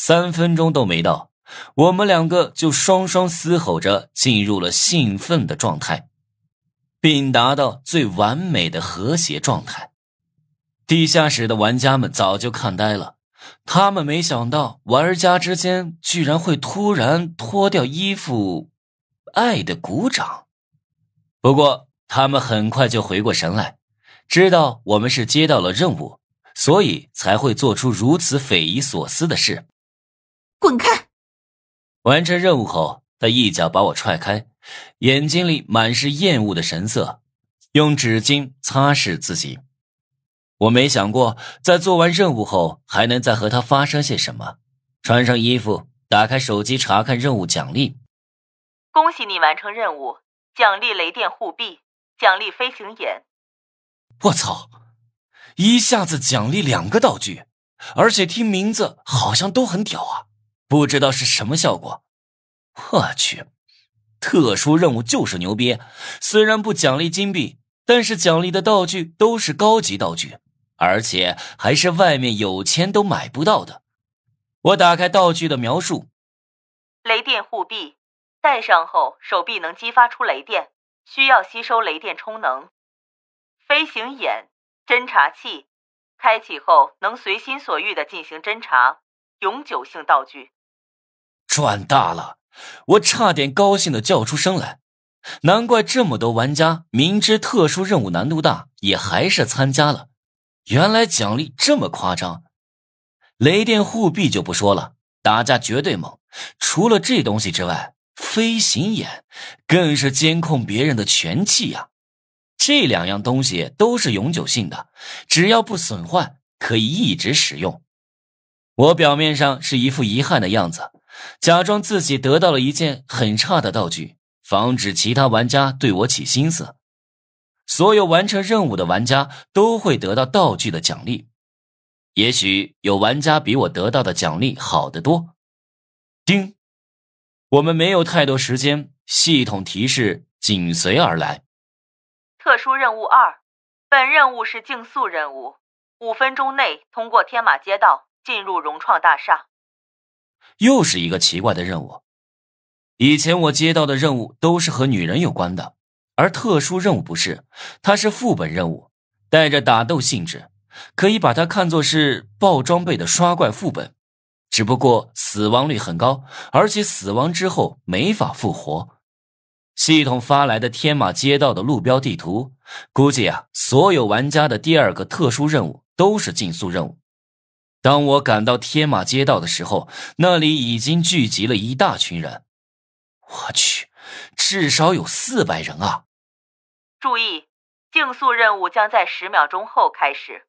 三分钟都没到，我们两个就双双嘶吼着进入了兴奋的状态，并达到最完美的和谐状态。地下室的玩家们早就看呆了，他们没想到玩家之间居然会突然脱掉衣服，爱的鼓掌。不过他们很快就回过神来，知道我们是接到了任务，所以才会做出如此匪夷所思的事。滚开！完成任务后，他一脚把我踹开，眼睛里满是厌恶的神色，用纸巾擦拭自己。我没想过，在做完任务后还能再和他发生些什么。穿上衣服，打开手机查看任务奖励。恭喜你完成任务，奖励雷电护臂，奖励飞行眼。我操！一下子奖励两个道具，而且听名字好像都很屌啊！不知道是什么效果。我去，特殊任务就是牛逼！虽然不奖励金币，但是奖励的道具都是高级道具。而且还是外面有钱都买不到的。我打开道具的描述：雷电护臂，戴上后手臂能激发出雷电，需要吸收雷电充能。飞行眼，侦察器，开启后能随心所欲的进行侦察，永久性道具。赚大了！我差点高兴的叫出声来。难怪这么多玩家明知特殊任务难度大，也还是参加了。原来奖励这么夸张，雷电护臂就不说了，打架绝对猛。除了这东西之外，飞行眼更是监控别人的全气呀。这两样东西都是永久性的，只要不损坏，可以一直使用。我表面上是一副遗憾的样子，假装自己得到了一件很差的道具，防止其他玩家对我起心思。所有完成任务的玩家都会得到道具的奖励，也许有玩家比我得到的奖励好得多。叮，我们没有太多时间，系统提示紧随而来。特殊任务二，本任务是竞速任务，五分钟内通过天马街道进入融创大厦。又是一个奇怪的任务，以前我接到的任务都是和女人有关的。而特殊任务不是，它是副本任务，带着打斗性质，可以把它看作是爆装备的刷怪副本，只不过死亡率很高，而且死亡之后没法复活。系统发来的天马街道的路标地图，估计啊，所有玩家的第二个特殊任务都是竞速任务。当我赶到天马街道的时候，那里已经聚集了一大群人，我去，至少有四百人啊！注意，竞速任务将在十秒钟后开始。